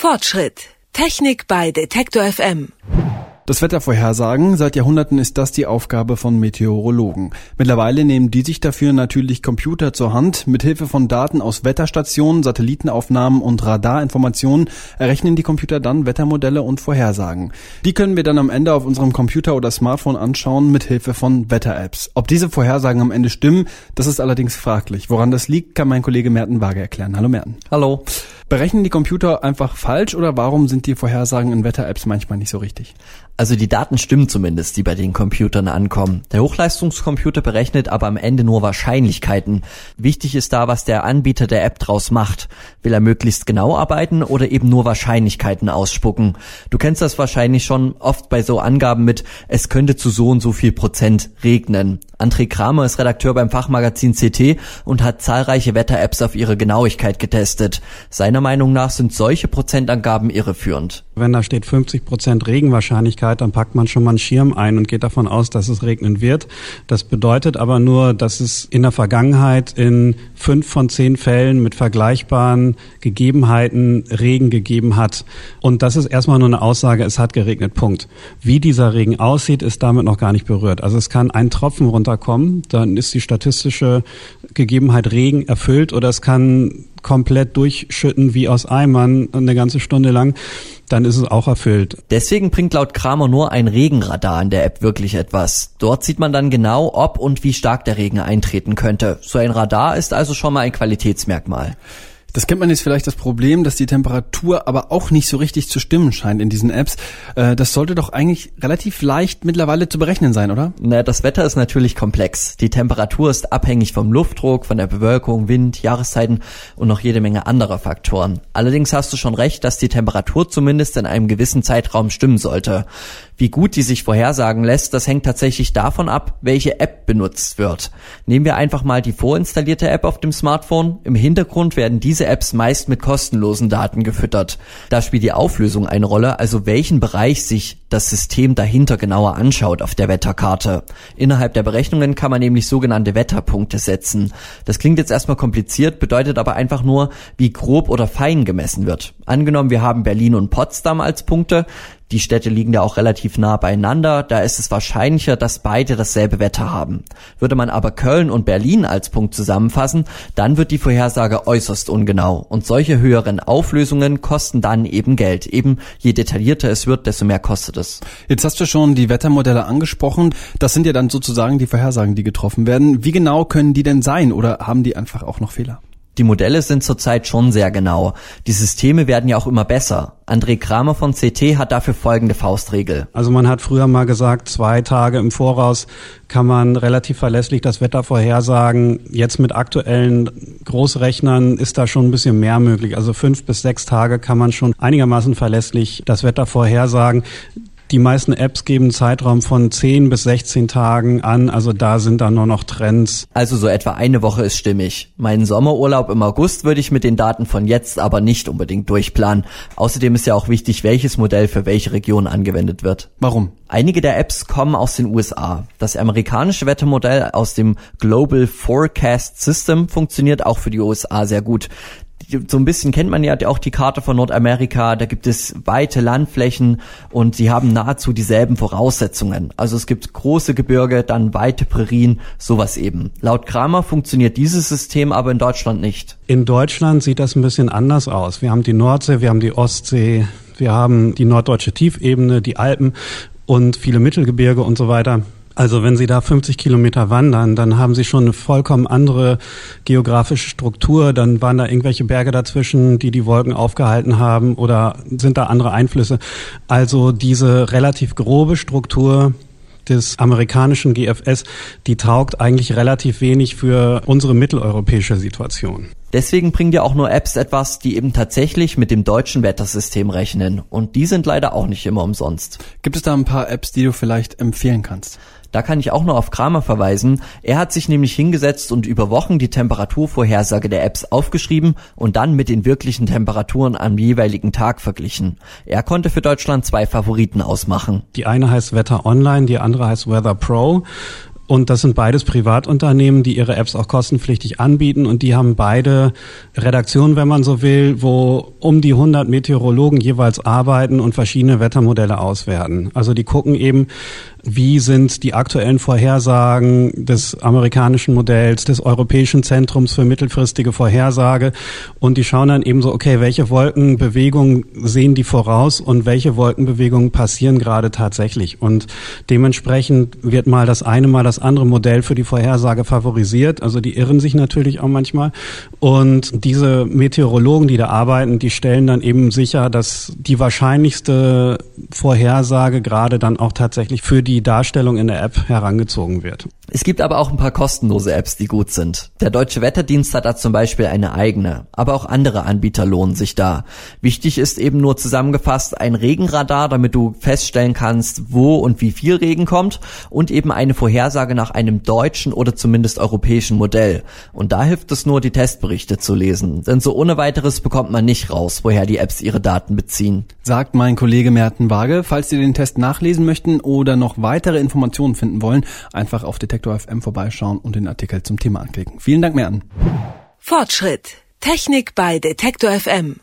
Fortschritt. Technik bei Detektor FM. Das Wettervorhersagen, seit Jahrhunderten ist das die Aufgabe von Meteorologen. Mittlerweile nehmen die sich dafür natürlich Computer zur Hand. Mithilfe von Daten aus Wetterstationen, Satellitenaufnahmen und Radarinformationen errechnen die Computer dann Wettermodelle und Vorhersagen. Die können wir dann am Ende auf unserem Computer oder Smartphone anschauen mithilfe von Wetter-Apps. Ob diese Vorhersagen am Ende stimmen, das ist allerdings fraglich. Woran das liegt, kann mein Kollege Merten Waage erklären. Hallo Merten. Hallo. Berechnen die Computer einfach falsch oder warum sind die Vorhersagen in Wetter-Apps manchmal nicht so richtig? Also die Daten stimmen zumindest, die bei den Computern ankommen. Der Hochleistungscomputer berechnet aber am Ende nur Wahrscheinlichkeiten. Wichtig ist da, was der Anbieter der App draus macht. Will er möglichst genau arbeiten oder eben nur Wahrscheinlichkeiten ausspucken? Du kennst das wahrscheinlich schon oft bei so Angaben mit, es könnte zu so und so viel Prozent regnen. André Kramer ist Redakteur beim Fachmagazin CT und hat zahlreiche Wetter-Apps auf ihre Genauigkeit getestet. Seiner Meinung nach sind solche Prozentangaben irreführend. Wenn da steht 50 Prozent Regenwahrscheinlichkeit, dann packt man schon mal einen Schirm ein und geht davon aus, dass es regnen wird. Das bedeutet aber nur, dass es in der Vergangenheit in fünf von zehn Fällen mit vergleichbaren Gegebenheiten Regen gegeben hat. Und das ist erstmal nur eine Aussage, es hat geregnet, Punkt. Wie dieser Regen aussieht, ist damit noch gar nicht berührt. Also es kann ein Tropfen runterkommen, dann ist die statistische Gegebenheit Regen erfüllt oder es kann komplett durchschütten wie aus Eimern eine ganze Stunde lang, dann ist es auch erfüllt. Deswegen bringt laut Kramer nur ein Regenradar in der App wirklich etwas. Dort sieht man dann genau, ob und wie stark der Regen eintreten könnte. So ein Radar ist also schon mal ein Qualitätsmerkmal. Das kennt man jetzt vielleicht das Problem, dass die Temperatur aber auch nicht so richtig zu stimmen scheint in diesen Apps. Äh, das sollte doch eigentlich relativ leicht mittlerweile zu berechnen sein, oder? Na, das Wetter ist natürlich komplex. Die Temperatur ist abhängig vom Luftdruck, von der Bewölkung, Wind, Jahreszeiten und noch jede Menge anderer Faktoren. Allerdings hast du schon recht, dass die Temperatur zumindest in einem gewissen Zeitraum stimmen sollte. Wie gut die sich vorhersagen lässt, das hängt tatsächlich davon ab, welche App benutzt wird. Nehmen wir einfach mal die vorinstallierte App auf dem Smartphone. Im Hintergrund werden diese Apps meist mit kostenlosen Daten gefüttert. Da spielt die Auflösung eine Rolle, also welchen Bereich sich das System dahinter genauer anschaut auf der Wetterkarte. Innerhalb der Berechnungen kann man nämlich sogenannte Wetterpunkte setzen. Das klingt jetzt erstmal kompliziert, bedeutet aber einfach nur, wie grob oder fein gemessen wird. Angenommen, wir haben Berlin und Potsdam als Punkte, die Städte liegen ja auch relativ nah beieinander, da ist es wahrscheinlicher, dass beide dasselbe Wetter haben. Würde man aber Köln und Berlin als Punkt zusammenfassen, dann wird die Vorhersage äußerst ungenau. Und solche höheren Auflösungen kosten dann eben Geld. Eben je detaillierter es wird, desto mehr kostet es. Jetzt hast du schon die Wettermodelle angesprochen. Das sind ja dann sozusagen die Vorhersagen, die getroffen werden. Wie genau können die denn sein oder haben die einfach auch noch Fehler? Die Modelle sind zurzeit schon sehr genau. Die Systeme werden ja auch immer besser. André Kramer von CT hat dafür folgende Faustregel. Also man hat früher mal gesagt, zwei Tage im Voraus kann man relativ verlässlich das Wetter vorhersagen. Jetzt mit aktuellen Großrechnern ist da schon ein bisschen mehr möglich. Also fünf bis sechs Tage kann man schon einigermaßen verlässlich das Wetter vorhersagen. Die meisten Apps geben einen Zeitraum von 10 bis 16 Tagen an, also da sind dann nur noch Trends. Also so etwa eine Woche ist stimmig. Meinen Sommerurlaub im August würde ich mit den Daten von jetzt aber nicht unbedingt durchplanen. Außerdem ist ja auch wichtig, welches Modell für welche Region angewendet wird. Warum? Einige der Apps kommen aus den USA. Das amerikanische Wettermodell aus dem Global Forecast System funktioniert auch für die USA sehr gut so ein bisschen kennt man ja auch die Karte von Nordamerika, da gibt es weite Landflächen und sie haben nahezu dieselben Voraussetzungen. Also es gibt große Gebirge, dann weite Prärien, sowas eben. Laut Kramer funktioniert dieses System aber in Deutschland nicht. In Deutschland sieht das ein bisschen anders aus. Wir haben die Nordsee, wir haben die Ostsee, wir haben die norddeutsche Tiefebene, die Alpen und viele Mittelgebirge und so weiter. Also wenn Sie da 50 Kilometer wandern, dann haben Sie schon eine vollkommen andere geografische Struktur. Dann waren da irgendwelche Berge dazwischen, die die Wolken aufgehalten haben oder sind da andere Einflüsse. Also diese relativ grobe Struktur des amerikanischen GFS, die taugt eigentlich relativ wenig für unsere mitteleuropäische Situation. Deswegen bringen ja auch nur Apps etwas, die eben tatsächlich mit dem deutschen Wettersystem rechnen. Und die sind leider auch nicht immer umsonst. Gibt es da ein paar Apps, die du vielleicht empfehlen kannst? Da kann ich auch nur auf Kramer verweisen. Er hat sich nämlich hingesetzt und über Wochen die Temperaturvorhersage der Apps aufgeschrieben und dann mit den wirklichen Temperaturen am jeweiligen Tag verglichen. Er konnte für Deutschland zwei Favoriten ausmachen. Die eine heißt Wetter Online, die andere heißt Weather Pro. Und das sind beides Privatunternehmen, die ihre Apps auch kostenpflichtig anbieten und die haben beide Redaktionen, wenn man so will, wo um die 100 Meteorologen jeweils arbeiten und verschiedene Wettermodelle auswerten. Also die gucken eben, wie sind die aktuellen Vorhersagen des amerikanischen Modells, des Europäischen Zentrums für mittelfristige Vorhersage? Und die schauen dann eben so, okay, welche Wolkenbewegungen sehen die voraus und welche Wolkenbewegungen passieren gerade tatsächlich? Und dementsprechend wird mal das eine, mal das andere Modell für die Vorhersage favorisiert, also die irren sich natürlich auch manchmal. Und diese Meteorologen, die da arbeiten, die stellen dann eben sicher, dass die wahrscheinlichste Vorhersage gerade dann auch tatsächlich für die Darstellung in der App herangezogen wird. Es gibt aber auch ein paar kostenlose Apps, die gut sind. Der Deutsche Wetterdienst hat da zum Beispiel eine eigene, aber auch andere Anbieter lohnen sich da. Wichtig ist eben nur zusammengefasst ein Regenradar, damit du feststellen kannst, wo und wie viel Regen kommt und eben eine Vorhersage nach einem deutschen oder zumindest europäischen Modell. Und da hilft es nur, die Testberichte zu lesen, denn so ohne weiteres bekommt man nicht raus, woher die Apps ihre Daten beziehen. Sagt mein Kollege Merten Waage. Falls Sie den Test nachlesen möchten oder noch weitere Informationen finden wollen, einfach auf Detektor FM vorbeischauen und den Artikel zum Thema anklicken. Vielen Dank, Merten. Fortschritt. Technik bei Detektor FM.